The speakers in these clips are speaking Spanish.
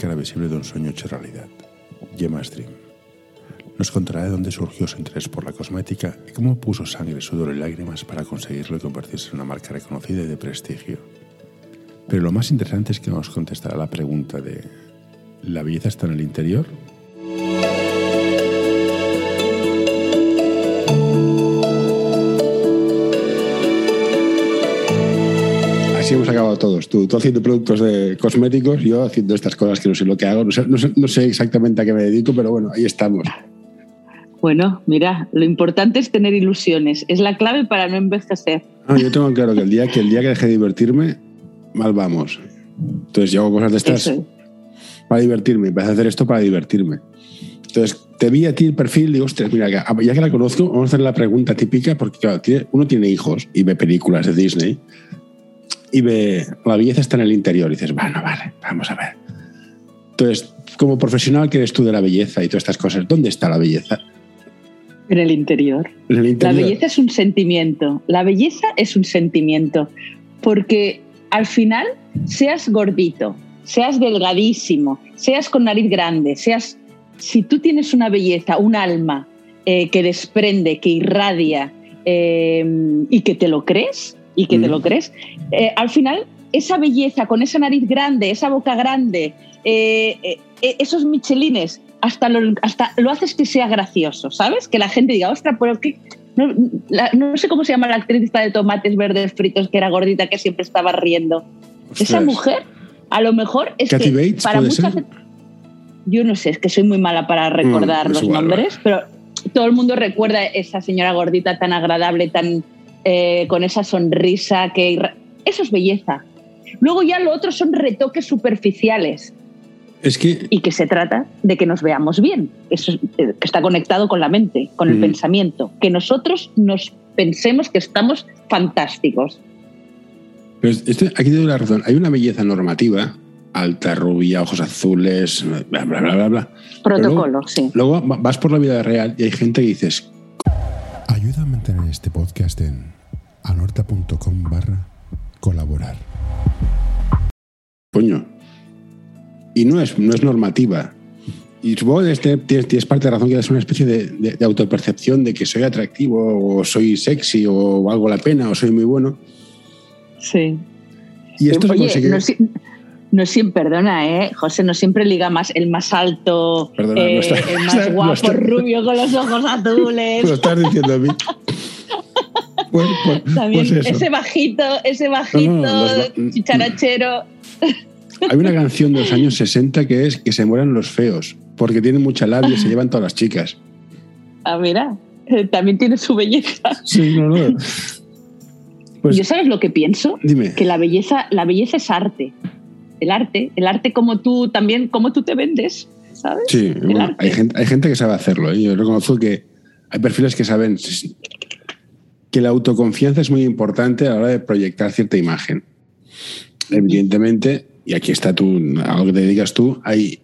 responsable y cara visible de un sueño hecho realidad. Gemma Stream. Nos contará de dónde surgió su interés por la cosmética y cómo puso sangre, sudor y lágrimas para conseguirlo y convertirse en una marca reconocida y de prestigio. Pero lo más interesante es que nos contestará la pregunta de ¿la belleza está en el interior acabado todos. Tú, tú haciendo productos de cosméticos, yo haciendo estas cosas que no sé lo que hago. No sé, no sé- no sé exactamente a qué me dedico, pero bueno, ahí estamos. Bueno, mira, lo importante es tener ilusiones. Es la clave para no envejecer. Ah, yo tengo claro que el día que, el día que deje de divertirme, mal vamos. Entonces yo hago cosas de estas Eso para divertirme. Empecé a hacer esto para divertirme. Entonces te vi a ti el perfil y digo, ostras, mira, ya que la conozco, vamos a hacer la pregunta típica, porque claro, uno tiene hijos y ve películas de Disney y ve la belleza está en el interior y dices, bueno, vale, vamos a ver. Entonces, como profesional que eres tú de la belleza y todas estas cosas, ¿dónde está la belleza? En el interior. En el La belleza es un sentimiento. La belleza es un sentimiento. Porque al final, seas gordito, seas delgadísimo, seas con nariz grande, seas. Si tú tienes una belleza, un alma eh, que desprende, que irradia eh, y que te lo crees, y que te Mm. lo crees, eh, al final, esa belleza con esa nariz grande, esa boca grande, eh, eh, eh, esos michelines, hasta lo, hasta lo haces que sea gracioso, ¿sabes? Que la gente diga, ostras, pero qué. No, la- no sé cómo se llama la actriz esta de tomates verdes fritos que era gordita, que siempre estaba riendo. Esa Ostras. mujer, a lo mejor es Kathy que Bates, para ¿puede mucha gente. Yo no sé, es que soy muy mala para recordar Mm, los igual, nombres, pero todo el mundo recuerda a esa señora gordita tan agradable, tan eh, con esa sonrisa que eso es belleza. Luego ya lo otro son retoques superficiales Es que y que se trata de que nos veamos bien. Eso es- eh, que está conectado con la mente, con el Mm. pensamiento. Que nosotros nos pensemos que estamos fantásticos. Pero esto- aquí te doy la razón. Hay una belleza normativa, alta, rubia, ojos azules, bla, bla, bla, bla. Protocolo, sí. Luego va- vas por la vida real y hay gente que dices, Ayuda a mantener este podcast en anorta.com barra colaborar. coño. Y no es, no es normativa. Y supongo que este- tienes, tienes parte de razón que es una especie de, de- de autopercepción de que soy atractivo o soy sexy o valgo la pena o soy muy bueno. Sí. Y esto se Oye, consigue... no, si- no siempre, perdona, ¿eh? José, no siempre liga más el más alto, Perdona, eh, está- el más está- guapo, está- rubio, con los ojos azules. Lo estás diciendo a mí. Pues, pues- También pues ese bajito, ese bajito, No, no, los ba- chicharachero. Hay una canción de los años 60 que es que se mueran los feos, porque tienen mucha labia y se llevan todas las chicas. Ah, mira, eh, también tiene su belleza. Sí, no, no. Pues ¿Yo sabes lo que pienso? dime. Que la belleza, la belleza es arte. El arte, el arte como tú también, como tú te vendes, ¿sabes? Sí, bueno, hay, gente, hay gente que sabe hacerlo. ¿eh? Yo reconozco que hay perfiles que saben que la autoconfianza es muy importante a la hora de proyectar cierta imagen. Evidentemente, y aquí está tú, algo que te dedicas tú, hay,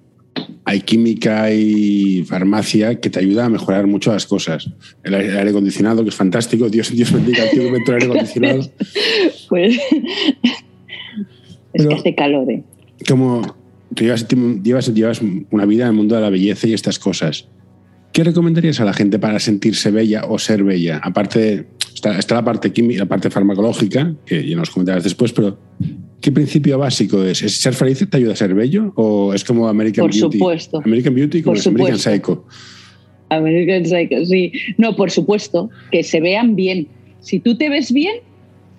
hay química, hay farmacia que te ayuda a mejorar mucho las cosas. El aire, el aire acondicionado, que es fantástico. Dios, Dios bendiga al tío que inventó el aire acondicionado. Pues es Pero- que hace calor, ¿eh? como tú llevas, llevas, llevas una vida en el mundo de la belleza y estas cosas, ¿qué recomendarías a la gente para sentirse bella o ser bella? Aparte, está, está la parte química, la parte farmacológica, que ya nos comentarás después, pero ¿qué principio básico es? ¿Es ser feliz te ayuda a ser bello? ¿O es como American Por Beauty? supuesto. American Beauty como Por es American. Psycho. American Psycho, sí. No, por supuesto, que se vean bien. Si tú te ves bien,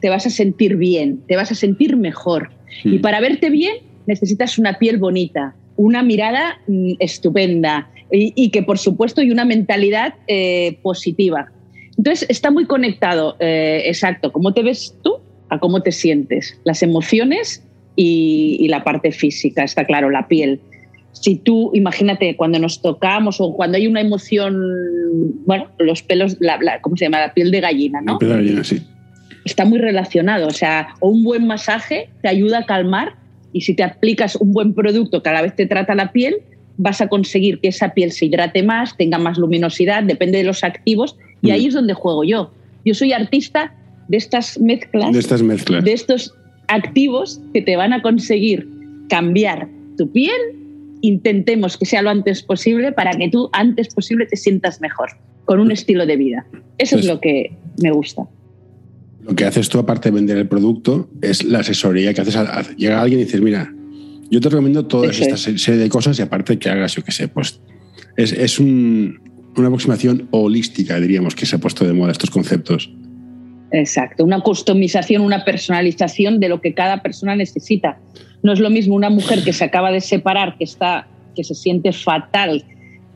te vas a sentir bien, te vas a sentir mejor. Y para verte bien, necesitas una piel bonita, una mirada mm, estupenda y, y que, por supuesto, y una mentalidad eh, positiva. Entonces, está muy conectado, eh, exacto, cómo te ves tú a cómo te sientes, las emociones y, y la parte física, está claro, la piel. Si tú, imagínate, cuando nos tocamos o cuando hay una emoción, bueno, los pelos, la, la- ¿cómo se llama? La piel de gallina, ¿no? Empieza bien así. Está muy relacionado. O sea, o un buen masaje te ayuda a calmar y si te aplicas un buen producto que a la vez te trata la piel, vas a conseguir que esa piel se hidrate más, tenga más luminosidad, depende de los activos y Mm. ahí es donde juego yo. Yo soy artista de estas mezclas, De estas mezclas. de estos activos que te van a conseguir cambiar tu piel, intentemos que sea lo antes posible para que tú antes posible te sientas mejor, con un estilo de vida. Eso es lo que me gusta. Lo que haces tú, aparte de vender el producto, es la asesoría que haces. A, llega alguien y dices, mira, yo te recomiendo toda esta serie de cosas y aparte que hagas, yo qué sé, pues es, es un, una aproximación holística, diríamos, que se ha puesto de moda estos conceptos. Exacto, una customización, una personalización de lo que cada persona necesita. No es lo mismo una mujer que se acaba de separar, que está, que se siente fatal,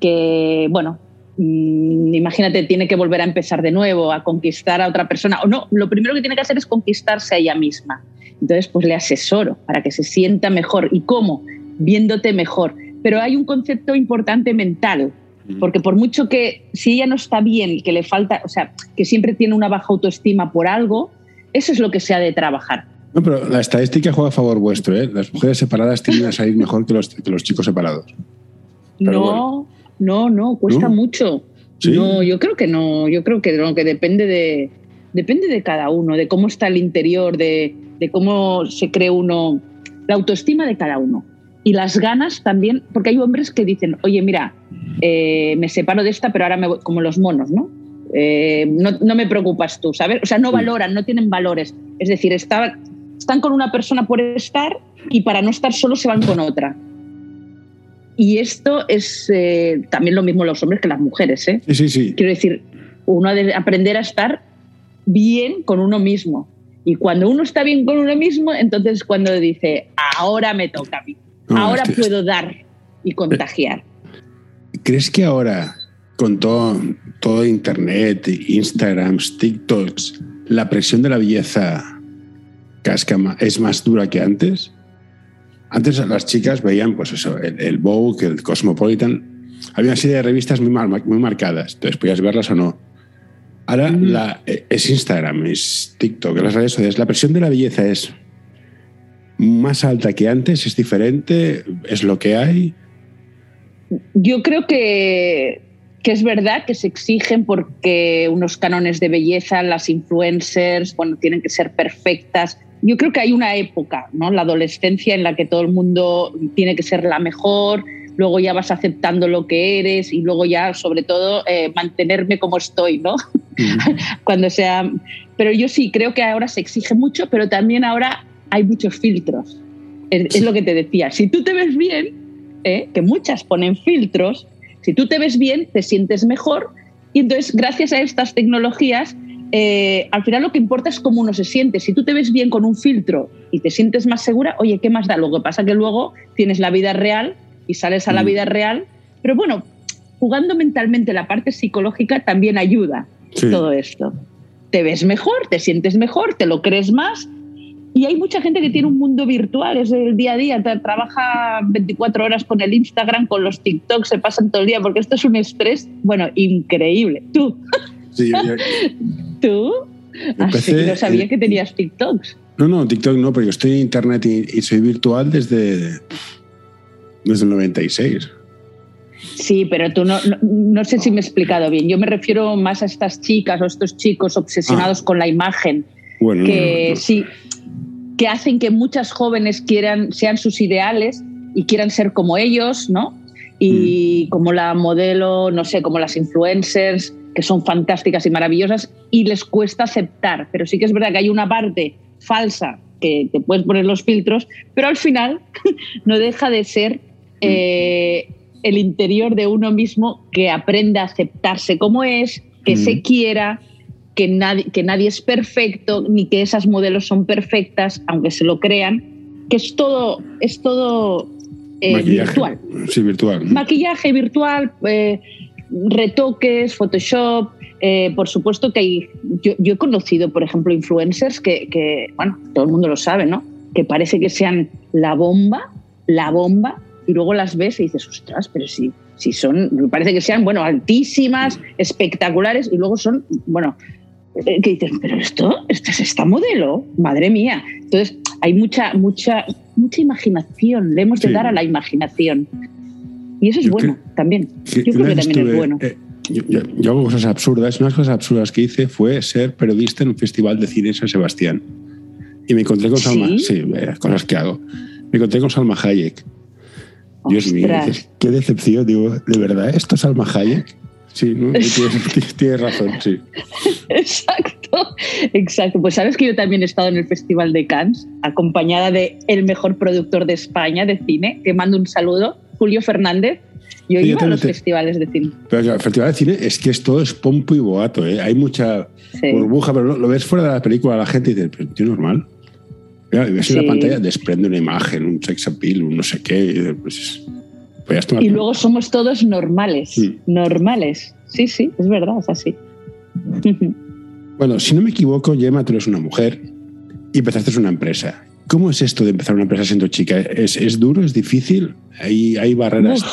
que bueno, imagínate, tiene que volver a empezar de nuevo, a conquistar a otra persona. O no, lo primero que tiene que hacer es conquistarse a ella misma. Entonces, pues le asesoro para que se sienta mejor. ¿Y cómo? Viéndote mejor. Pero hay un concepto importante mental, porque por mucho que si ella no está bien, que le falta, o sea, que siempre tiene una baja autoestima por algo, eso es lo que se ha de trabajar. No, pero la estadística juega a favor vuestro, ¿eh? Las mujeres separadas tienden a salir mejor que los, que los chicos separados. no, no, no, cuesta mucho. No, yo creo que no, yo creo que no, que depende de, depende de cada uno, de cómo está el interior, de, de cómo se cree uno, la autoestima de cada uno. Y las ganas también, porque hay hombres que dicen, oye, mira, eh, me separo de esta, pero ahora me voy, como los monos, ¿no? Eh, no, no, me preocupas tú, ¿sabes? O sea, no valoran, no tienen valores. Es decir, están con una persona por estar y para no estar solo se van con otra. Y esto es eh, también lo mismo los hombres que las mujeres, ¿eh? Sí, sí, sí. Quiero decir, uno debe aprender a estar bien con uno mismo. Y cuando uno está bien con uno mismo, entonces cuando dice, ahora me toca a mí, ahora puedo dar y contagiar. ¿Crees que ahora, con todo, todo Internet, Instagram, TikToks, la presión de la belleza casca es más dura que antes? Antes las chicas veían pues eso, el, Vogue, el Cosmopolitan. Había una serie de revistas muy, muy marcadas, entonces podías verlas o no. Ahora la, es Instagram, es TikTok, las redes sociales. La presión de la belleza es más alta que antes, es diferente, es lo que hay yo creo que, es verdad que se exigen porque unos cánones de belleza, las influencers, bueno, tienen que ser perfectas. Yo creo que hay una época, ¿no? La adolescencia en la que todo el mundo tiene que ser la mejor, luego ya vas aceptando lo que eres y luego ya, sobre todo, eh, mantenerme como estoy, ¿no? Cuando sea. Pero yo sí creo que ahora se exige mucho, pero también ahora hay muchos filtros. es lo que te decía. Si tú te ves bien, ¿eh? que muchas ponen filtros, si tú te ves bien, te sientes mejor y entonces gracias a estas tecnologías, eh, al final lo que importa es cómo uno se siente. Si tú te ves bien con un filtro y te sientes más segura, oye, ¿qué más da? Lo que pasa que luego tienes la vida real y sales a la mm. vida real, pero bueno, jugando mentalmente la parte psicológica también ayuda todo esto. Te ves mejor, te sientes mejor, te lo crees más y hay mucha gente que tiene un mundo virtual, es el día a día, trabaja 24 horas con el Instagram, con los TikToks, se pasan todo el día, porque esto es un estrés, bueno, increíble. Tú. Sí, ¿Tú? Así no sabía que tenías TikToks. No, no, TikTok no, pero yo estoy en Internet y, soy virtual desde, desde el 96. Sí, pero tú no, no, sé si me he explicado bien. Yo me refiero más a estas chicas o estos chicos obsesionados ah. con la imagen. Bueno, que sí, que hacen que muchas jóvenes quieran, sean sus ideales y quieran ser como ellos, ¿no? Y mm. como la modelo, no sé, como las influencers, que son fantásticas y maravillosas, y les cuesta aceptar. Pero sí que es verdad que hay una parte falsa que te puedes poner los filtros, pero al final no deja de ser eh, el interior de uno mismo que aprenda a aceptarse como es, que se mm. quiera, que nadie, que nadie es perfecto, ni que esas modelos son perfectas, aunque se lo crean, que es todo, es todo eh, virtual. Sí, virtual. Maquillaje virtual, eh, retoques, Photoshop. Eh, por supuesto que hay, yo, he conocido, por ejemplo, influencers que, que, bueno, todo el mundo lo sabe, ¿no? Que parece que sean la bomba, la bomba, y luego las ves y dices, ostras, pero sí, si son, parece que sean, bueno, altísimas, espectaculares, y luego son, bueno, eh, que dices, pero esto, este es esta modelo, madre mía. Entonces, hay mucha, mucha, mucha imaginación, le hemos de dar a la imaginación. Y eso es bueno también. yo creo que también es bueno. Eh, yo, hago cosas absurdas. Una de las cosas absurdas que hice fue ser periodista en un festival de cine en San Sebastián. Y me encontré con Salma. Sí, eh, cosas que hago. Me encontré con Salma Hayek. Dios mío, qué decepción. Digo, ¿de verdad esto es Salma Hayek? Sí, tienes, razón, sí. Exacto, exacto. Pues sabes que yo también he estado en el Festival de Cannes, acompañada de el mejor productor de España de cine, que mando un saludo, Julio Fernández. Yo iba a los festivales de cine. Pero el festival de cine es que esto es pompo y boato, ¿eh? hay mucha burbuja, pero lo, ves fuera de la película, la gente dice, pero tío, normal. ves en la pantalla, desprende una imagen, un sex appeal, un no sé qué. Pues y luego somos todos normales, normales. Sí, sí, es verdad, es así. bueno, si no me equivoco, Gemma, tú eres una mujer y empezaste una empresa. ¿Cómo es esto de empezar una empresa siendo chica? ¿Es, duro? ¿Es difícil? ¿Hay, hay barreras?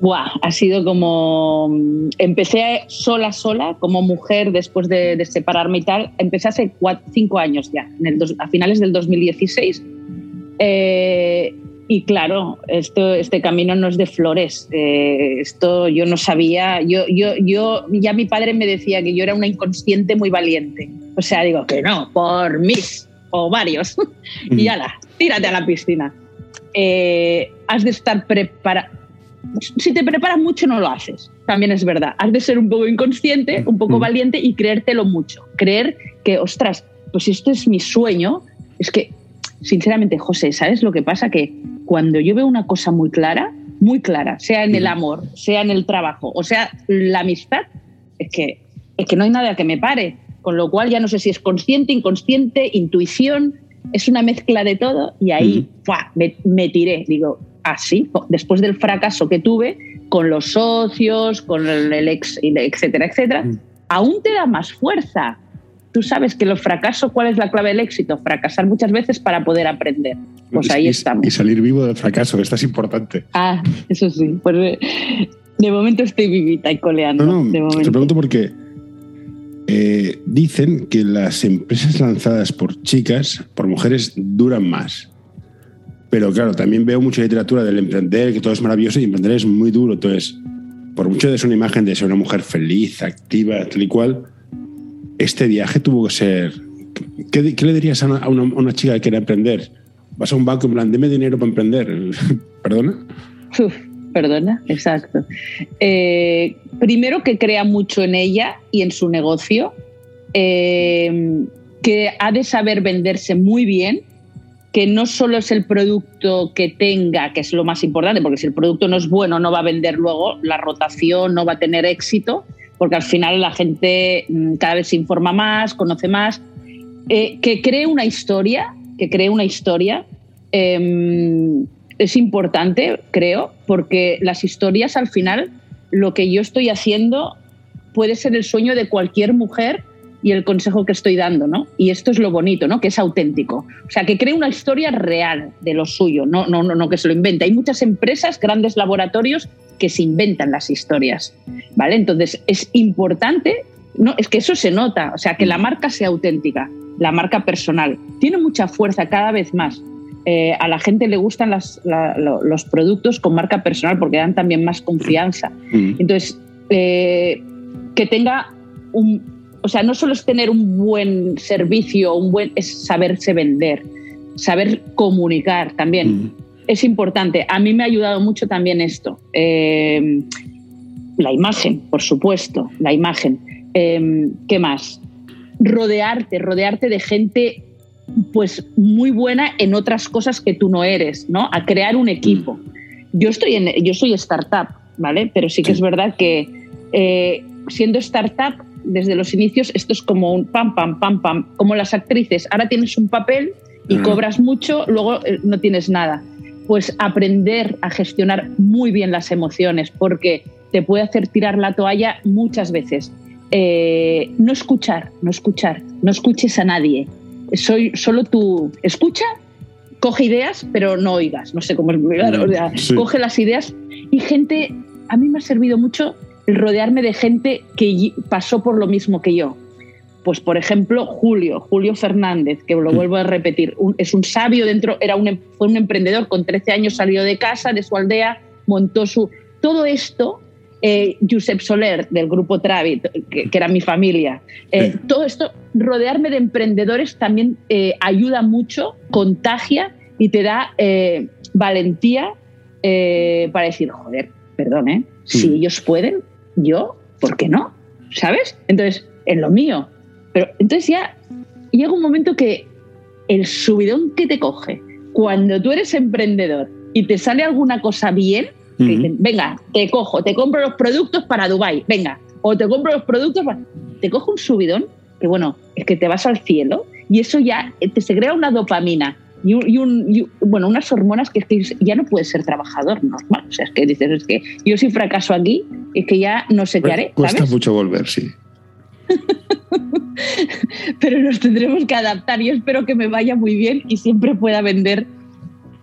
Buah, ha sido como. Empecé sola, sola, como mujer, después de, separarme y tal. Empecé hace cinco años ya, a finales del 2016 eh, y claro, esto, este camino no es de flores. Eh, esto yo no sabía. Yo, yo, yo, ya mi padre me decía que yo era una inconsciente muy valiente. O sea, digo que no, por mis ovarios. y ala, tírate a la piscina. Eh, has de estar preparado. Si te preparas mucho, no lo haces. También es verdad. Has de ser un poco inconsciente, un poco valiente y creértelo mucho. Creer que, ostras, pues esto es mi sueño. Es que sinceramente, José, ¿sabes lo que pasa? Que cuando yo veo una cosa muy clara, muy clara, sea en el amor, sea en el trabajo, o sea, la amistad, es que, es que no hay nada que me pare. Con lo cual ya no sé si es consciente, inconsciente, intuición, es una mezcla de todo y ahí me, tiré. Digo, así, después del fracaso que tuve con los socios, con el ex, etcétera, etcétera, aún te da más fuerza tú sabes que los fracasos, ¿cuál es la clave del éxito? Fracasar muchas veces para poder aprender. Pues ahí estamos. Y salir vivo del fracaso, esto es importante. Ah, eso sí. Pues eh, de momento estoy vivita y coleando. No, no, te pregunto porque eh, dicen que las empresas lanzadas por chicas, por mujeres, duran más. Pero claro, también veo mucha literatura del emprender, que todo es maravilloso y emprender es muy duro. Entonces, por mucho de ser una imagen de ser una mujer feliz, activa, tal y cual, este viaje tuvo que ser... ¿Qué, le dirías a una, chica que quiere emprender? Vas a un banco en plan, deme dinero para emprender. ¿Perdona? perdona, exacto. Eh, primero que crea mucho en ella y en su negocio, eh, que ha de saber venderse muy bien, que no solo es el producto que tenga, que es lo más importante, porque si el producto no es bueno no va a vender luego, la rotación no va a tener éxito, porque al final la gente mm, cada vez se informa más, conoce más, eh, que cree una historia, que cree una historia, em, es importante, creo, porque las historias al final, lo que yo estoy haciendo puede ser el sueño de cualquier mujer y el consejo que estoy dando, ¿no? Y esto es lo bonito, ¿no? Que es auténtico. O sea, que cree una historia real de lo suyo, no, no, no, no que se lo invente. Hay muchas empresas, grandes laboratorios que se inventan las historias, ¿vale? Entonces es importante, no, es que eso se nota, o sea, que la marca sea auténtica, la marca personal. Tiene mucha fuerza cada vez más. Eh, a la gente le gustan los productos con marca personal porque dan también más confianza. Mm. Entonces, eh, que tenga un, o sea, no solo es tener un buen servicio, un buen, es saberse vender, saber comunicar también. Mm es importante. A mí me ha ayudado mucho también esto. Eh, la imagen, por supuesto, la imagen. Eh, ¿Qué más? Rodearte, rodearte de gente pues muy buena en otras cosas que tú no eres, ¿no? A crear un equipo. Yo estoy en, yo soy startup, ¿vale? Pero sí que es verdad que eh, siendo startup desde los inicios esto es como un pam pam pam pam, como las actrices. Ahora tienes un papel y cobras mucho, luego no tienes nada pues aprender a gestionar muy bien las emociones, porque te puede hacer tirar la toalla muchas veces. Eh, no escuchar, no escuchar, no escuches a nadie. Soy solo tú. Escucha, coge ideas, pero no oigas. No sé cómo explicarlo. Coge las ideas y gente. A mí me ha servido mucho el rodearme de gente que pasó por lo mismo que yo. Pues, por ejemplo, Julio, Julio Fernández, que lo mm. vuelvo a repetir, es un sabio dentro, era un, em, fue un emprendedor, con 13 años salió de casa, de su aldea, montó su... Todo esto, eh, Josep Soler, del grupo Travit, que, era mi familia, eh, todo esto rodearme de emprendedores también eh, ayuda mucho, contagia y te da valentía para decir, joder, perdón, ¿eh? si Mm. ellos pueden, yo, ¿por qué no? ¿Sabes? Entonces, en lo mío. Pero entonces ya llega un momento que el subidón que te coge cuando tú eres emprendedor y te sale alguna cosa bien, que dicen, venga, te cojo, te compro los productos para Dubai, venga, o te compro los productos para... Te coge un subidón que, bueno, es que te vas al cielo y eso ya eh, te se crea una dopamina y, un- y un- y un- bueno, unas hormonas que es que ya no puedes ser trabajador normal. O sea, es que dices, es que yo si fracaso aquí, es que ya no sé qué haré, Cuesta mucho volver, sí. Pero nos tendremos que adaptar. Yo espero que me vaya muy bien y siempre pueda vender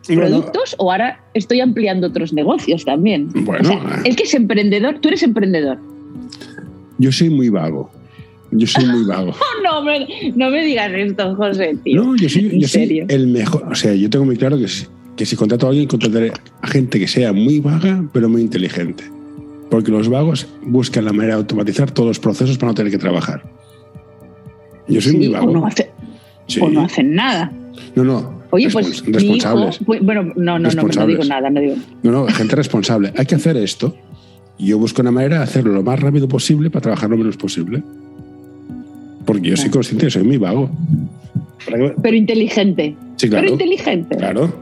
productos o ahora estoy ampliando otros negocios también. Bueno, O sea, el que es emprendedor, tú eres emprendedor. yo soy muy vago. Yo soy muy vago. No, me, no me digas esto, José, tío. No, yo soy, ¿En yo soy el mejor. O sea, yo tengo muy claro que si, que si contrato a alguien, contrataré a gente que sea muy vaga, pero muy inteligente. Porque los vagos buscan la manera de automatizar todos los procesos para no tener que trabajar. Yo soy Sí, muy vago. o, no hace- Sí. o no hacen nada. No, no. Oye, pues hijo, responsables. pues, bueno, no, no, no, no digo Responsables. nada, no digo. No, no, gente responsable. Hay que hacer esto. Yo busco una manera de hacerlo lo más rápido posible para trabajar lo menos posible. Porque yo soy consciente soy muy vago. Pero inteligente. Sí, claro. Pero inteligente. Claro.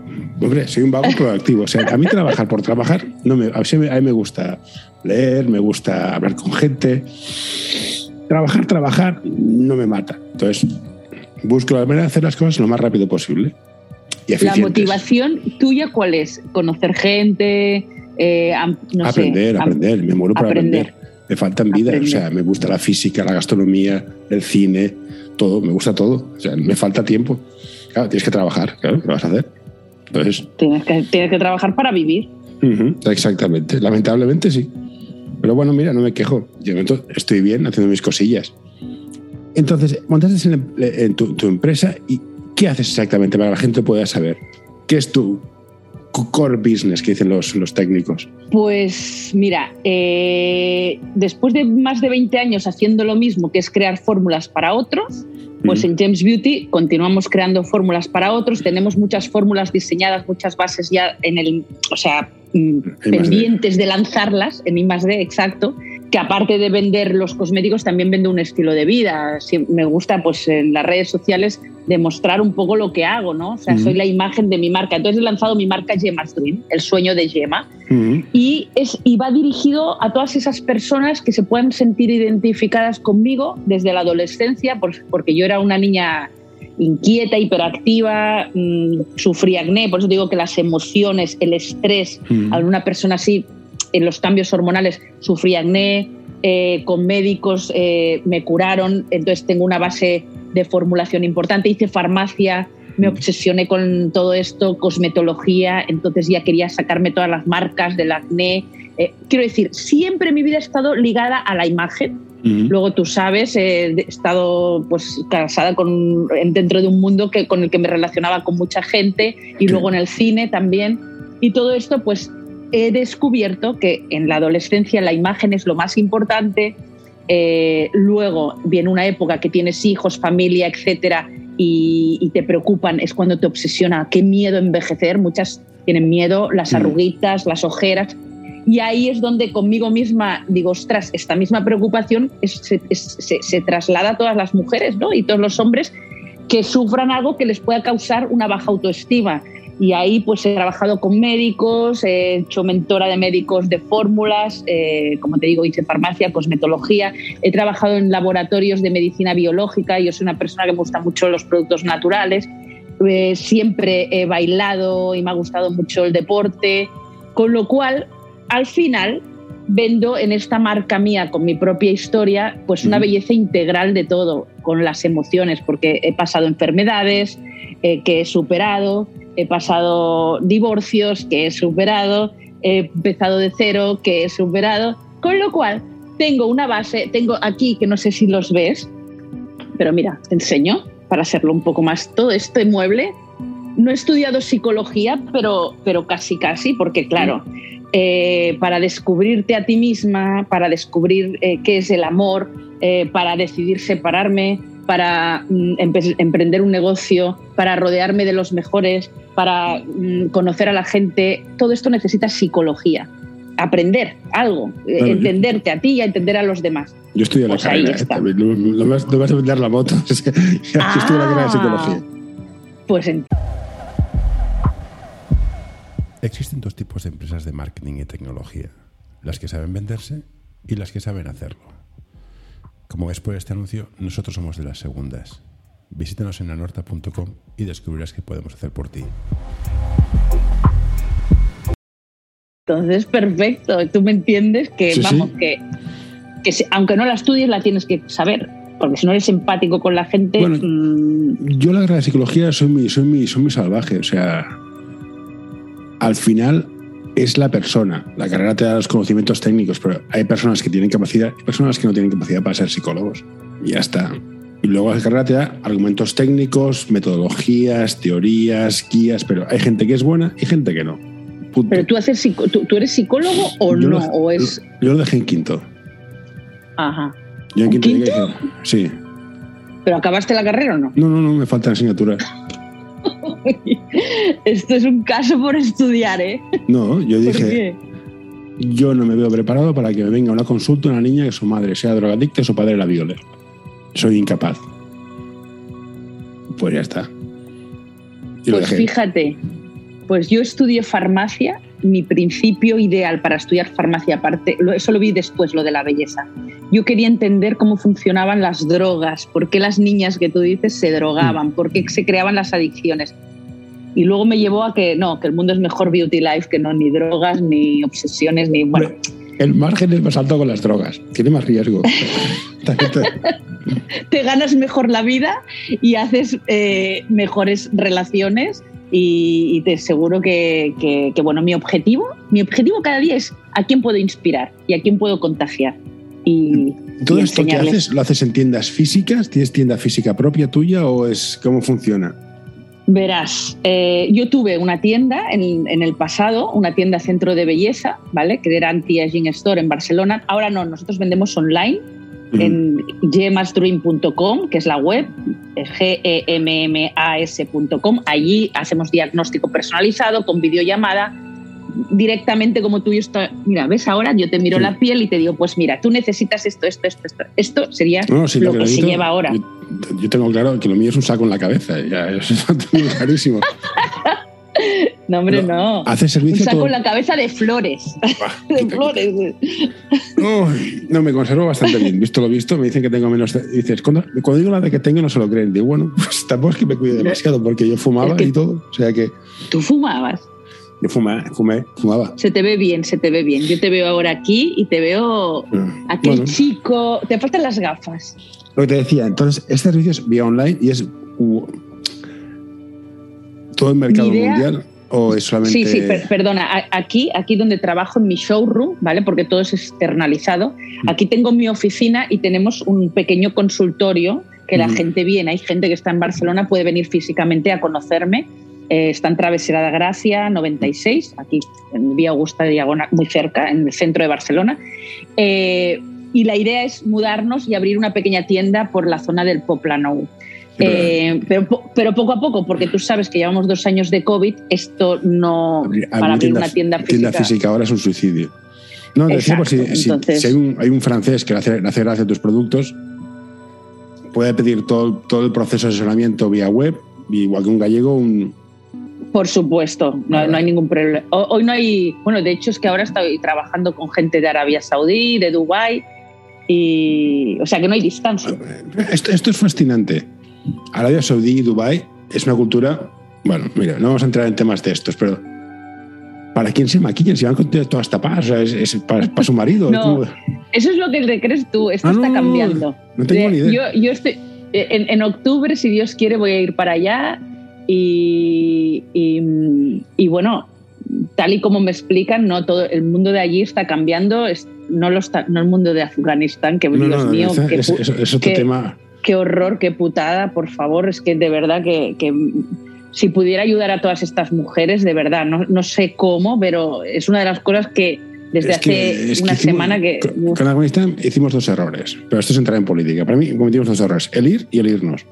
Hombre, soy un vago proactivo. O sea, a mí trabajar por trabajar, no me, a, mí, a mí me gusta leer, me gusta hablar con gente. Trabajar, trabajar, no me mata. Entonces, busco la manera de hacer las cosas lo más rápido posible. Y La motivación tuya, ¿cuál es? ¿Conocer gente? Eh, no sé, aprender, am- aprender. Me muero para aprender. aprender. Me faltan vidas. Aprender. O sea, me gusta la física, la gastronomía, el cine, todo. Me gusta todo. O sea, me falta tiempo. Claro, tienes que trabajar. Claro, ¿qué vas a hacer? Entonces, Tienes que, tienes que trabajar para vivir. Exactamente. Lamentablemente sí. Pero bueno, mira, no me quejo. Yo estoy bien haciendo mis cosillas. Entonces, montaste en, en tu, tu empresa y ¿qué haces exactamente para que la gente pueda saber? ¿Qué es tu core business que dicen los, los técnicos? Pues mira, eh, después de más de 20 años haciendo lo mismo, que es crear fórmulas para otros, pues en James Beauty continuamos creando fórmulas para otros. Tenemos muchas fórmulas diseñadas, muchas bases ya en el, o sea, mm, I+D. pendientes de lanzarlas en I D, exacto. Que aparte de vender los cosméticos, también vendo un estilo de vida. Me gusta, pues en las redes sociales, demostrar un poco lo que hago, ¿no? O sea, soy la imagen de mi marca. Entonces he lanzado mi marca Gemma's Dream, el sueño de Gemma y, es, y va dirigido a todas esas personas que se puedan sentir identificadas conmigo desde la adolescencia, por- porque yo era una niña inquieta, hiperactiva, mm, sufría acné, por eso digo que las emociones, el estrés, ujú. a una persona así, en los cambios hormonales, sufría acné, eh, con médicos eh, me curaron, entonces tengo una base de formulación importante, hice farmacia, me obsesioné con todo esto, cosmetología, entonces ya quería sacarme todas las marcas del acné. Eh, quiero decir, siempre mi vida ha estado ligada a la imagen. Ujú. Luego tú sabes, eh, he estado pues casada con, en- dentro de un mundo que, con el que me relacionaba con mucha gente y luego en el cine también. Y todo esto pues he descubierto que en la adolescencia la imagen es lo más importante. Eh, luego viene una época que tienes hijos, familia, etcétera, y, y te preocupan, es cuando te obsesiona, qué miedo envejecer. Muchas tienen miedo, las Mm. arruguitas, las ojeras. Y ahí es donde conmigo misma digo, ostras, esta misma preocupación es- se, es- se- se traslada a todas las mujeres ¿no? y todos los hombres que sufran algo que les pueda causar una baja autoestima. Y ahí pues he trabajado con médicos, he hecho mentora de médicos de fórmulas, eh, como te digo, hice farmacia, cosmetología, he trabajado en laboratorios de medicina biológica, yo soy una persona que me gusta mucho los productos naturales, eh, siempre he bailado y me ha gustado mucho el deporte, con lo cual al final vendo en esta marca mía con mi propia historia pues una belleza integral de todo, con las emociones, porque he pasado enfermedades eh, que he superado, he pasado divorcios que he superado, he empezado de cero que he superado, con lo cual tengo una base, tengo aquí que no sé si los ves, pero mira, te enseño para hacerlo un poco más. Todo este mueble, no he estudiado psicología, pero, pero casi casi, porque claro, eh, para descubrirte a ti misma, para descubrir eh, qué es el amor, eh, para decidir separarme, para mm, emprender un negocio, para rodearme de los mejores, para mm, conocer a la gente. Todo esto necesita psicología. Aprender algo, entenderte a ti y a entender a los demás. Yo estudié la pues carrera, ¿eh? no, vas, a vender la moto. yo estudié la carrera de ah. psicología. Pues en Existen dos tipos de empresas de marketing y tecnología, las que saben venderse y las que saben hacerlo. Como ves por este anuncio, nosotros somos de las segundas. Visítanos en anorta.com y descubrirás qué podemos hacer por ti. Entonces, perfecto. Tú me entiendes que, vamos, que, aunque no la estudies, la tienes que saber. Porque si no eres empático con la gente. Bueno, mm, yo la gran psicología soy muy, soy muy, soy muy salvaje. O sea, al final es la persona. La carrera te da los conocimientos técnicos, pero hay personas que tienen capacidad y personas que no tienen capacidad para ser psicólogos. Y ya está. Y luego la carrera te da argumentos técnicos, metodologías, teorías, guías, pero hay gente que es buena y gente que no. Pero tú, haces, tú, eres psicólogo o no, o es... Yo lo dejé en quinto. Ajá. Yo en quinto, sí. ¿Pero acabaste la carrera o no? No, no, no, me faltan asignaturas. Esto es un caso por estudiar, ¿eh? No, yo dije, yo no me veo preparado para que me venga una consulta una niña que su madre sea drogadicta y su padre la viole. Soy incapaz. Pues ya está. pues fíjate, pues yo estudié farmacia. Mi principio ideal para estudiar farmacia, aparte, eso lo vi después, lo de la belleza. Yo quería entender cómo funcionaban las drogas, por qué las niñas que tú dices se drogaban, por qué se creaban las adicciones. Y luego me llevó a que no, que el mundo es mejor beauty life, que no ni drogas, ni obsesiones, ni. Bueno. El margen es más alto con las drogas, tiene más riesgo. te ganas mejor la vida y haces eh, mejores relaciones y, te aseguro que, que, bueno, mi objetivo, mi objetivo cada día es a quién puedo inspirar y a quién puedo contagiar. Y, ¿Todo esto que haces lo haces en tiendas físicas? ¿Tienes tienda física propia tuya o es cómo funciona? Verás, eh, yo tuve una tienda en, el pasado, una tienda centro de belleza, ¿vale? Que era Anti-Aging Store en Barcelona. Ahora no, nosotros vendemos online en gemasdream.com, que es la web, G-E-M-M-A-S.com. Allí hacemos diagnóstico personalizado con videollamada directamente como tú y esto, mira, ves ahora, yo te miro la piel y te digo, pues mira, tú necesitas esto, esto, esto, esto. Esto sería lo, que, se lleva ahora. Yo, tengo claro que lo mío es un saco en la cabeza, ya, eso es clarísimo. No, hombre, no. Hace servicio. Un saco en la cabeza de flores. de flores. no, me conservo bastante bien. Visto lo visto, me dicen que tengo menos. Dices, cuando, digo la de que tengo, no se lo creen. Digo, bueno, pues tampoco es que me cuide demasiado, porque yo fumaba y todo. O sea que. ¿Tú fumabas? Yo fumé, fumé, fumaba. Se te ve bien, se te ve bien. Yo te veo ahora aquí y te veo mm, aquel chico. Te faltan las gafas. Lo que te decía, entonces, este servicio es vía online y es todo el mercado mundial. ¿O es solamente... Sí, sí, perdona. Aquí, aquí donde trabajo en mi showroom, ¿vale? Porque todo es externalizado. Mm. Aquí tengo mi oficina y tenemos un pequeño consultorio que la mm. gente viene. Hay gente que está en Barcelona, puede venir físicamente a conocerme eh, está en Travesera de Gracia 96, aquí en Vía Augusta de Diagonal, muy cerca, en el centro de Barcelona. Eh, y la idea es mudarnos y abrir una pequeña tienda por la zona del Poplanou. Eh, pero, pero, poco a poco, porque tú sabes que llevamos dos años de COVID, esto no. para abrir una tienda física. Tienda física ahora es un suicidio. No, decimos, si, hay, un, hay, un, francés que le hace, le hace gracia a tus productos, puede pedir todo, todo el proceso de asesoramiento vía web, igual que un gallego, un, por supuesto, no, hay ningún problema. Hoy no hay, bueno, de hecho es que ahora estoy trabajando con gente de Arabia Saudí, de Dubái, y, o sea que no hay distancia. Esto, esto es fascinante. Arabia Saudí y Dubái es una cultura, bueno, mira, no vamos a entrar en temas de estos, pero ¿para quién se maquillan? Si van con todas tapadas, es, para, su marido. no, eso es lo que te crees tú, esto ah, está cambiando. No tengo ni idea. Yo, estoy, en, en octubre, si Dios quiere, voy a ir para allá y, y, bueno, tal y como me explican, no todo el mundo de allí está cambiando, no, lo está, no el mundo de Afganistán, que Dios mío, qué, es, otro tema. Qué horror, qué putada, por favor, es que de verdad que, que si pudiera ayudar a todas estas mujeres, de verdad, no, no, sé cómo, pero es una de las cosas que desde hace una semana que... Con, Afganistán hicimos dos errores, pero esto es entrar en política. Para mí cometimos dos errores, el ir y el irnos.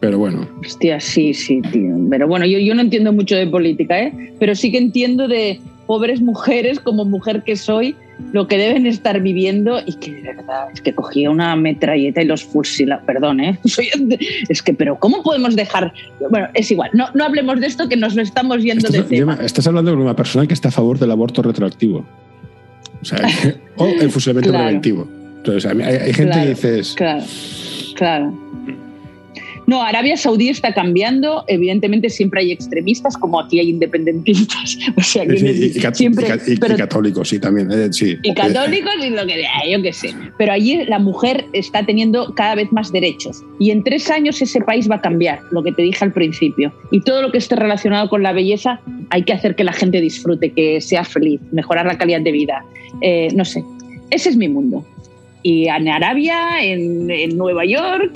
Pero bueno. Hostia, sí, sí, tío. Pero bueno, yo, yo no entiendo mucho de política, ¿eh? Pero sí que entiendo de pobres mujeres, como mujer que soy, lo que deben estar viviendo y que de verdad es que cogía una metralleta y los fusila. Perdón, ¿eh? es que, pero ¿cómo podemos dejar? Bueno, es igual, no, no hablemos de esto que nos lo estamos yendo de tema. Estás hablando con una persona que está a favor del aborto retroactivo. O, sea, o el fusilamiento preventivo. Entonces, hay, hay gente que dices. Claro, claro. No, Arabia Saudí está cambiando. Evidentemente siempre hay extremistas, como aquí hay independentistas. O sea, y, siempre, y, católicos, sí, también. Eh, sí. Y católicos y lo que yo qué sé. Pero allí la mujer está teniendo cada vez más derechos. Y en tres años ese país va a cambiar, lo que te dije al principio. Y todo lo que esté relacionado con la belleza, hay que hacer que la gente disfrute, que sea feliz, mejorar la calidad de vida. Eh, no sé. Ese es mi mundo y en Arabia, en, Nueva York,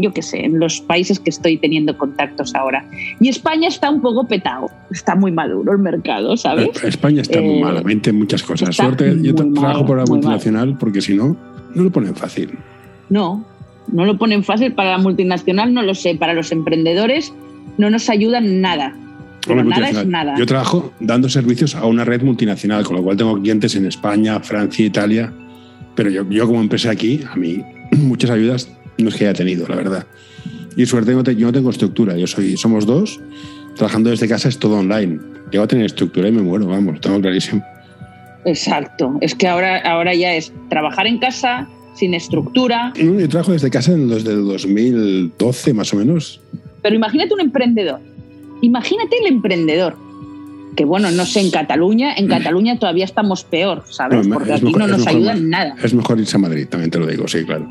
yo qué sé, en los países que estoy teniendo contactos ahora. Y España está un poco petado, está muy maduro el mercado, ¿sabes? España está muy eh, malamente en muchas cosas. Suerte, yo trabajo por la multinacional porque si no, no lo ponen fácil. No, no lo ponen fácil para la multinacional, no lo sé. Para los emprendedores no nos ayudan nada. Pero nada es nada. Yo trabajo dando servicios a una red multinacional, con lo cual tengo clientes en España, Francia, Italia pero yo, yo como empecé aquí, a mí muchas ayudas no es que haya tenido, la verdad. Y suerte, yo no tengo estructura. Yo soy, somos dos, trabajando desde casa es todo online. Llego a tener estructura y me muero, vamos, tengo clarísimo. Exacto. Es que ahora, ahora ya es trabajar en casa sin estructura. Yo trabajo desde casa desde el 2012 más o menos. Pero imagínate un emprendedor. Imagínate el emprendedor que bueno, no sé, en Cataluña, en Cataluña todavía estamos peor, ¿sabes? Porque aquí no nos ayudan nada. Es mejor irse a Madrid, también te lo digo, sí, claro.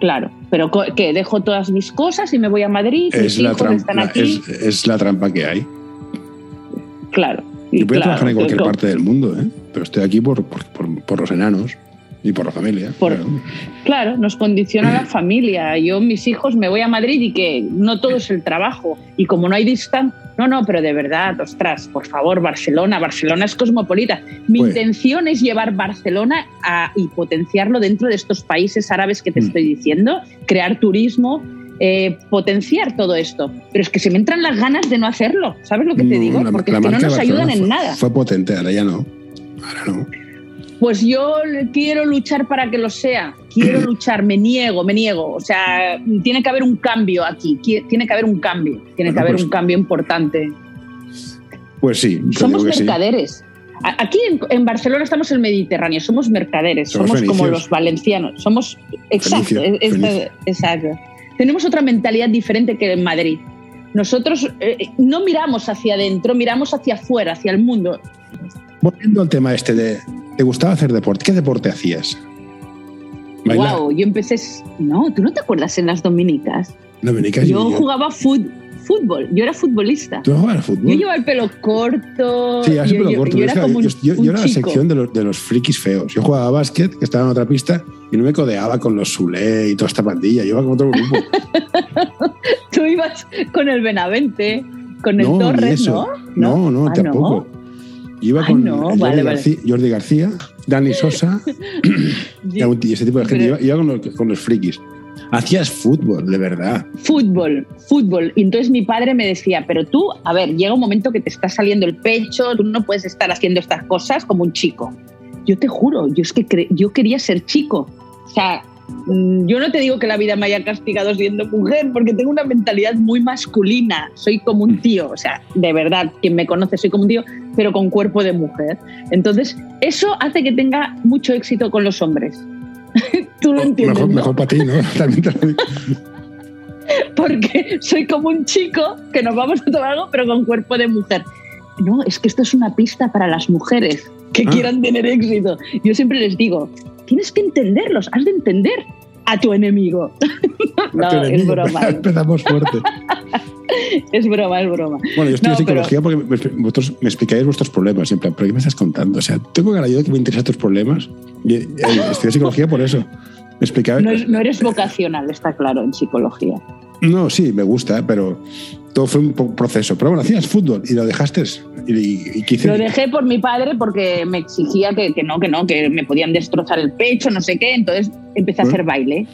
Claro, pero que dejo todas mis cosas y me voy a Madrid, es mis hijos están aquí. Es, la trampa que hay. Claro. Yo voy a trabajar en cualquier parte del mundo, ¿eh? pero estoy aquí por, por los enanos. Y por la familia. claro. nos condiciona la familia. Yo, mis hijos, me voy a Madrid y que no todo es el trabajo. Y como no hay distancia, no, no, pero de verdad, ostras, por favor, Barcelona, Barcelona es cosmopolita. Mi pues intención es llevar Barcelona a, y potenciarlo dentro de estos países árabes que te mm. estoy diciendo, crear turismo, eh, potenciar todo esto. Pero es que se me entran las ganas de no hacerlo. ¿Sabes lo que te digo? Porque es que no nos ayudan en nada. Fue potente, ahora ya no. Ahora no. Pues yo quiero luchar para que lo sea. Quiero luchar, me niego, me niego. O sea, tiene que haber un cambio aquí. Tiene que haber un cambio. Tiene que haber pues un cambio importante. Pues sí. Somos mercaderes. Aquí en, Barcelona estamos en el Mediterráneo, somos mercaderes, somos, como los valencianos, somos exacto, exacto. Tenemos otra mentalidad diferente que en Madrid. Nosotros eh, no miramos hacia adentro, miramos hacia afuera, hacia el mundo. Volviendo al tema este de, ¿Te gustaba hacer deporte? ¿Qué deporte hacías? Wow, yo empecé. No, ¿tú no te acuerdas en las dominicas? Dominicas. Yo, jugaba fútbol, yo era futbolista. ¿Tú jugabas fútbol? Yo llevaba el pelo corto. Sí, el pelo corto. Yo, era, la sección de los, de los frikis feos. Yo jugaba básquet, que estaba en otra pista, y no me codeaba con los Sule y toda esta pandilla. Yo iba con otro grupo. Tú ibas con el Benavente, con el Torres, ¿no? No, no, ah, tampoco. Iba con Jordi, García, Dani Sosa y ese tipo de gente. iba, con, los, frikis. Hacías fútbol, de verdad. Fútbol, fútbol. Y entonces mi padre me decía, pero tú, a ver, llega un momento que te está saliendo el pecho, tú no puedes estar haciendo estas cosas como un chico. Yo te juro, yo es que yo quería ser chico. O sea, yo no te digo que la vida me haya castigado siendo mujer, porque tengo una mentalidad muy masculina. Soy como un tío, o sea, de verdad, quien me conoce soy como un tío, pero con cuerpo de mujer. Entonces, eso hace que tenga mucho éxito con los hombres. Tú lo entiendes. Mejor, para ti, ¿no? También lo porque soy como un chico que nos vamos a tomar algo, pero con cuerpo de mujer. No, es que esto es una pista para las mujeres que ah. quieran tener éxito. Yo siempre les digo, tienes que entenderlos, has de entender a tu enemigo. no, es broma. Empezamos fuerte. es broma, es broma. Bueno, yo en psicología porque vosotros me explicáis vuestros problemas, siempre, pero ¿qué me estás contando? O sea, tengo que ayuda que me interesa tus problemas. Y, eh, en psicología por eso. Me no, no, eres vocacional, está claro, en psicología. No, sí, me gusta, pero todo fue un proceso. Pero bueno, hacías fútbol y lo dejaste. Y, y, Lo dejé por mi padre porque me exigía que, que, no, que no, que me podían destrozar el pecho, no sé qué. Entonces empecé a hacer baile.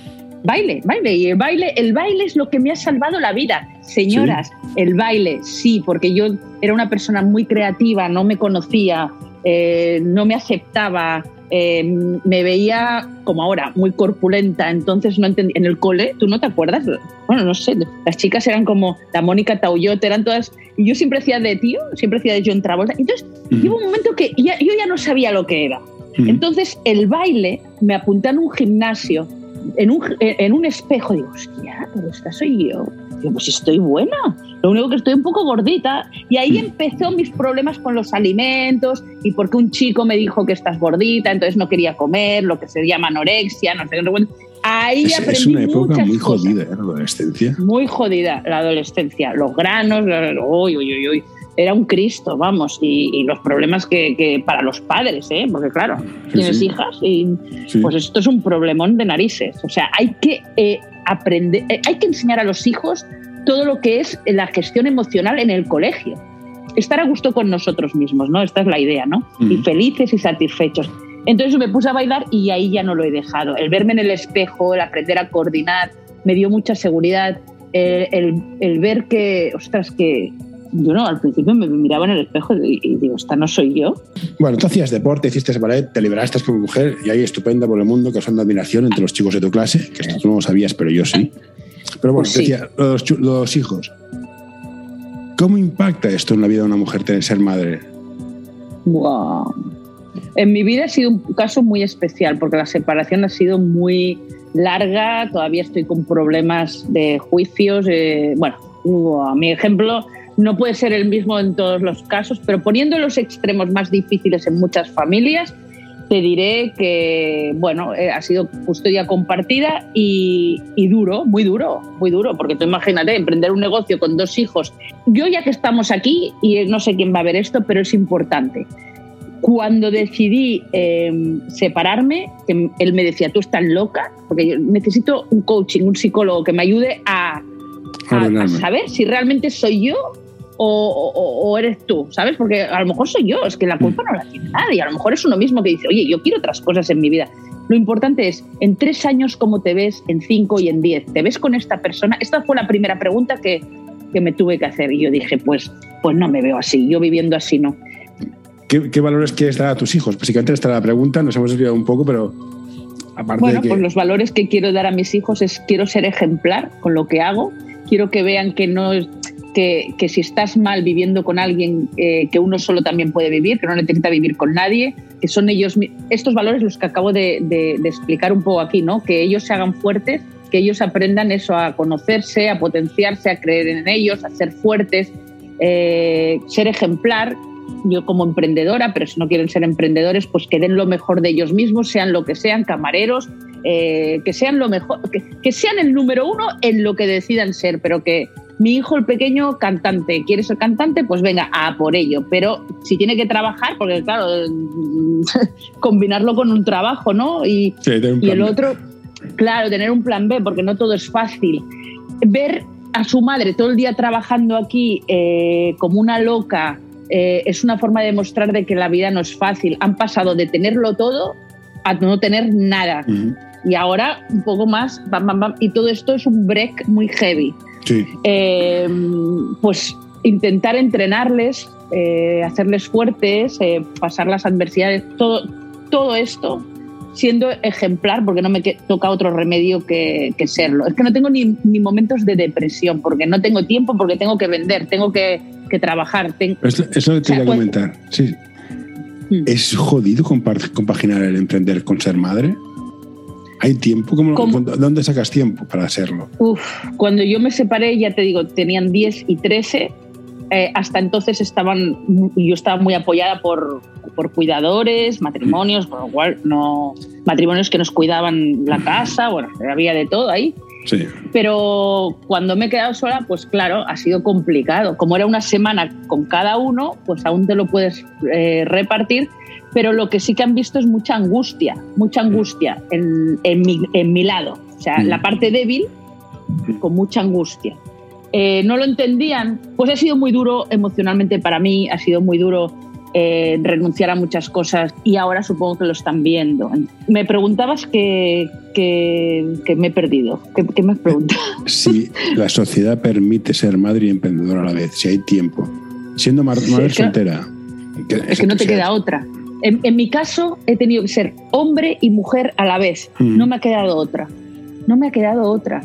Baile, baile. Y el baile, el baile es lo que me ha salvado la vida. Señoras, el baile, sí, porque yo era una persona muy creativa, no me conocía, eh, no me aceptaba, eh, me veía como ahora, muy corpulenta, entonces no entendía. En el cole, ¿tú no te acuerdas? Bueno, no sé, las chicas eran como la Mónica Tauyot, eran todas. Y yo siempre hacía de tío, siempre hacía de John Travolta. Entonces, hubo un momento que yo ya no sabía lo que era. Entonces, el baile me apunté en un gimnasio, en un, en un espejo, digo, hostia, pero esta soy yo pues estoy buena. Lo único que estoy un poco gordita. Y ahí empezó mis problemas con los alimentos y porque un chico me dijo que estás gordita, entonces no quería comer, lo que se llama anorexia, no sé qué. Ahí es, aprendí es una época muy jodida, ¿eh? la adolescencia. Muy jodida la adolescencia. Los granos, uy, uy, uy, uy. Era un Cristo, vamos, y, los problemas que, que, para los padres, ¿eh? porque claro, tienes hijas y pues esto es un problemón de narices. O sea, hay que eh, aprender, eh, hay que enseñar a los hijos todo lo que es la gestión emocional en el colegio. Estar a gusto con nosotros mismos, ¿no? Esta es la idea, ¿no? Y felices y satisfechos. Entonces me puse a bailar y ahí ya no lo he dejado. El verme en el espejo, el aprender a coordinar, me dio mucha seguridad. El, el, ver que, ostras, que, yo no, al principio me miraba en el espejo y, digo, esta no soy yo. Bueno, tú hacías deporte, hiciste ballet, te liberaste como mujer y ahí estupenda por el mundo, causando admiración entre los chicos de tu clase, que tú no lo sabías, pero yo sí. Pero bueno, pues decía, los, hijos. ¿Cómo impacta esto en la vida de una mujer tener ser madre? Wow. En mi vida ha sido un caso muy especial porque la separación ha sido muy larga, todavía estoy con problemas de juicios. Eh, bueno, a mi ejemplo no puede ser el mismo en todos los casos, pero poniendo los extremos más difíciles en muchas familias, te diré que, bueno, eh, ha sido custodia compartida y, duro, muy duro, muy duro, porque tú imagínate, emprender un negocio con dos hijos. Yo ya que estamos aquí, y no sé quién va a ver esto, pero es importante. Cuando decidí em, separarme, él me decía, tú estás loca, porque yo necesito un coaching, un psicólogo que me ayude a, a saber si realmente soy yo o, eres tú, ¿sabes? Porque a lo mejor soy yo, es que la culpa no la tiene nadie, a lo mejor es uno mismo que dice, oye, yo quiero otras cosas en mi vida. Lo importante es, en tres años, ¿cómo te ves? En cinco y en diez. ¿Te ves con esta persona? Esta fue la primera pregunta que, que me tuve que hacer y yo dije, pues, pues no me veo así, yo viviendo así no. ¿Qué, valores quieres dar a tus hijos? Básicamente esta la pregunta, nos hemos desviado un poco, pero aparte bueno, de pues los valores que quiero dar a mis hijos es quiero ser ejemplar con lo que hago, quiero que vean que no que, si estás mal viviendo con alguien, eh, que uno solo también puede vivir, que no necesita vivir con nadie, que son ellos, estos valores los que acabo de, de, explicar un poco aquí, ¿no? que ellos se hagan fuertes, que ellos aprendan eso, a conocerse, a potenciarse, a creer en ellos, a ser fuertes, eh, ser ejemplar, yo como emprendedora, pero si no quieren ser emprendedores, pues que den lo mejor de ellos mismos, sean lo que sean, camareros, eh, que sean lo mejor, que, que, sean el número uno en lo que decidan ser, pero que, mi hijo el pequeño cantante, quiere ser cantante, pues venga, a por ello. Pero si tiene que trabajar, porque claro, combinarlo con un trabajo, ¿no? Y, y el otro, claro, tener un plan B, porque no todo es fácil. Ver a su madre todo el día trabajando aquí eh, como una loca eh, es una forma de demostrar de que la vida no es fácil. Han pasado de tenerlo todo a no tener nada. Y ahora un poco más, y todo esto es un break muy heavy. Eh, pues intentar entrenarles, eh, hacerles fuertes, eh, pasar las adversidades, todo, todo esto siendo ejemplar, porque no me toca otro remedio que, serlo. Es que no tengo ni, momentos de depresión, porque no tengo tiempo, porque tengo que vender, tengo que, trabajar. Eso, eso te iba a comentar, sí. Hmm. ¿Es jodido compaginar el emprender con ser madre? ¿Hay tiempo? ¿Cómo, ¿Dónde sacas tiempo para hacerlo? Uf, cuando yo me separé, ya te digo, tenían 10 y 13. Eh, hasta entonces estaban, yo estaba muy apoyada por, por cuidadores, matrimonios, con lo cual no. matrimonios que nos cuidaban la casa, bueno, había de todo ahí. Sí. Pero cuando me he quedado sola, pues claro, ha sido complicado. Como era una semana con cada uno, pues aún te lo puedes eh, repartir, pero lo que sí que han visto es mucha angustia, mucha angustia en, mi, lado. O sea, la parte débil con mucha angustia. Eh, no lo entendían, pues ha sido muy duro emocionalmente para mí, ha sido muy duro eh, renunciar a muchas cosas y ahora supongo que lo están viendo. Me preguntabas que, que, me he perdido. ¿Qué, me has preguntado? Si la sociedad permite ser madre y emprendedora a la vez, si hay tiempo. Siendo madre soltera. es que no te queda otra. En, mi caso he tenido que ser hombre y mujer a la vez. Mm. No me ha quedado otra. No me ha quedado otra.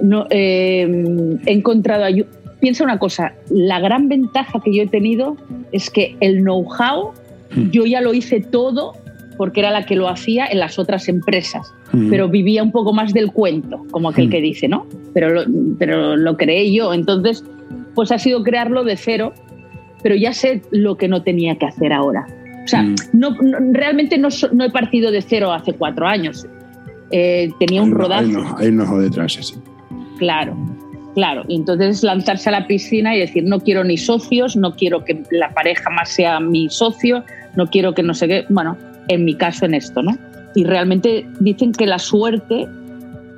No, eh, he encontrado ayuda piensa una cosa, la gran ventaja que yo he tenido es que el know-how hmm. yo ya lo hice todo porque era la que lo hacía en las otras empresas, hmm. pero vivía un poco más del cuento, como aquel hmm. que dice, ¿no? Pero lo, pero lo creé yo, entonces pues ha sido crearlo de cero, pero ya sé lo que no tenía que hacer ahora. O sea, no, realmente no, he partido de cero hace cuatro años. Eh, tenía un rodaje. Hay un ojo detrás, ese. Claro, Claro, y entonces lanzarse a la piscina y decir, no quiero ni socios, no quiero que la pareja más sea mi socio, no quiero que no sé qué, bueno, en mi caso en esto, ¿no? Y realmente dicen que la suerte,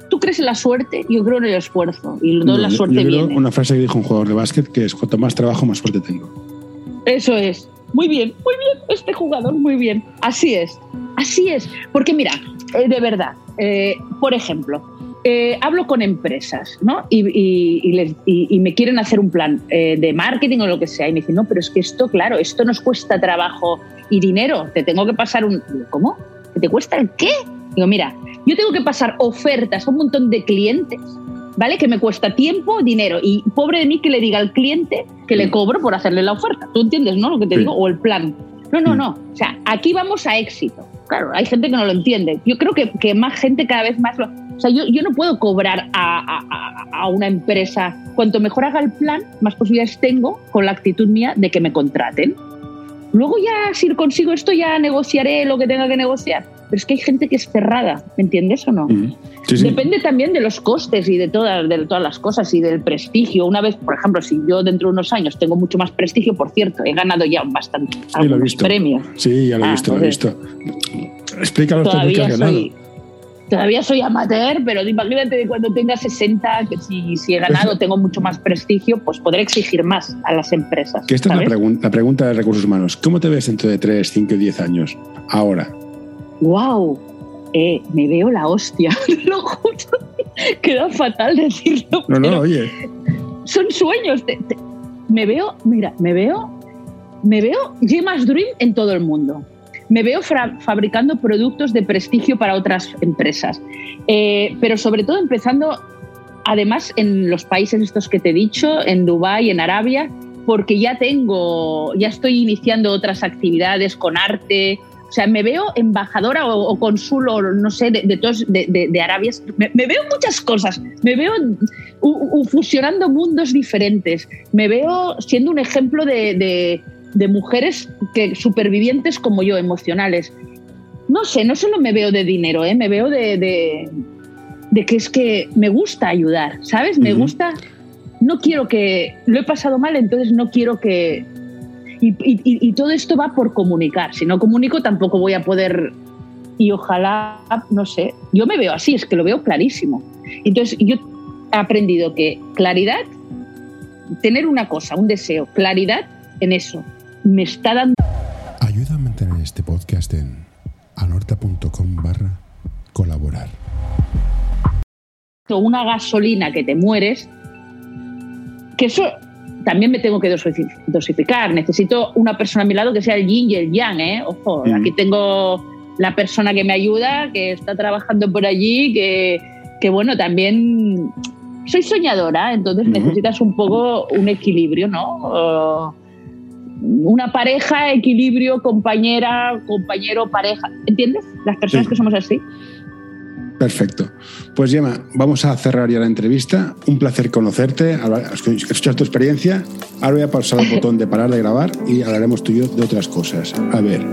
¿tú crees en la suerte? Yo creo en el esfuerzo y no, la suerte yo creo Una frase que dijo un jugador de básquet que es, cuanto más trabajo, más suerte tengo. Eso es. Muy bien, muy bien, este jugador, muy bien. Así es, así es. Porque mira, eh, de verdad, eh, por ejemplo, eh, hablo con empresas ¿no? y, me quieren hacer un plan de marketing o lo que sea y me dicen, no, pero es que esto, claro, esto nos cuesta trabajo y dinero, te tengo que pasar un... ¿Cómo? ¿Que te cuesta el qué? Digo, mira, yo tengo que pasar ofertas a un montón de clientes, ¿vale? Que me cuesta tiempo, dinero y pobre de mí que le diga al cliente que le cobro por hacerle la oferta. ¿Tú entiendes, no? Lo que te digo, o el plan. No, no, no. O sea, aquí vamos a éxito. Claro, hay gente que no lo entiende. Yo creo que, que más gente cada vez más lo o sea, yo, yo no puedo cobrar a, a, una empresa. Cuanto mejor haga el plan, más posibilidades tengo con la actitud mía de que me contraten. Luego ya, si consigo esto, ya negociaré lo que tenga que negociar. Pero es que hay gente que es cerrada, ¿me entiendes o no? Depende también de los costes y de todas, de todas las cosas y del prestigio. Una vez, por ejemplo, si yo dentro de unos años tengo mucho más prestigio, por cierto, he ganado ya bastante sí, premios. Sí, ya lo he ah, visto, lo he visto. Explícalo que has ganado todavía soy amateur, pero imagínate de cuando tenga 60, que si, si he ganado, tengo mucho más prestigio, pues podré exigir más a las empresas. Que esta es la, la, pregunta de recursos humanos. ¿Cómo te ves dentro de 3, 5 y 10 años? Ahora. ¡Wow! Eh, me veo la hostia, lo juro. Queda fatal decirlo. No, no, oye. Son sueños. me veo, mira, me veo, me veo Gemas Dream en todo el mundo me veo fabricando productos de prestigio para otras empresas, eh, pero sobre todo empezando, además, en los países estos que te he dicho, en Dubái, en Arabia, porque ya tengo, ya estoy iniciando otras actividades con arte. O sea, me veo embajadora o, o consul o no sé, de, de, de, Arabia. Me, veo muchas cosas. Me veo fusionando mundos diferentes. Me veo siendo un ejemplo de, de mujeres que supervivientes como yo, emocionales. No sé, no solo me veo de dinero, ¿eh? me veo de, de, que es que me gusta ayudar, ¿sabes? Me gusta, no quiero que, lo he pasado mal, entonces no quiero que... Y, todo esto va por comunicar, si no comunico tampoco voy a poder... Y ojalá, no sé, yo me veo así, es que lo veo clarísimo. Entonces yo he aprendido que claridad, tener una cosa, un deseo, claridad en eso, me está dando... Ayuda a mantener este podcast en anorta.com barra colaborar. Una gasolina que te mueres, que eso también me tengo que dosificar. Necesito una persona a mi lado que sea el yin y el yang, ¿eh? Ojo, aquí tengo la persona que me ayuda, que está trabajando por allí, que, que bueno, también soy soñadora, entonces necesitas un poco un equilibrio, ¿no? una pareja, equilibrio, compañera, compañero, pareja. ¿Entiendes? Las personas que somos así. Perfecto. Pues Gemma, vamos a cerrar ya la entrevista. Un placer conocerte, escuchar tu experiencia. Ahora voy a pasar el botón de parar de grabar y hablaremos tú y yo de otras cosas. A ver.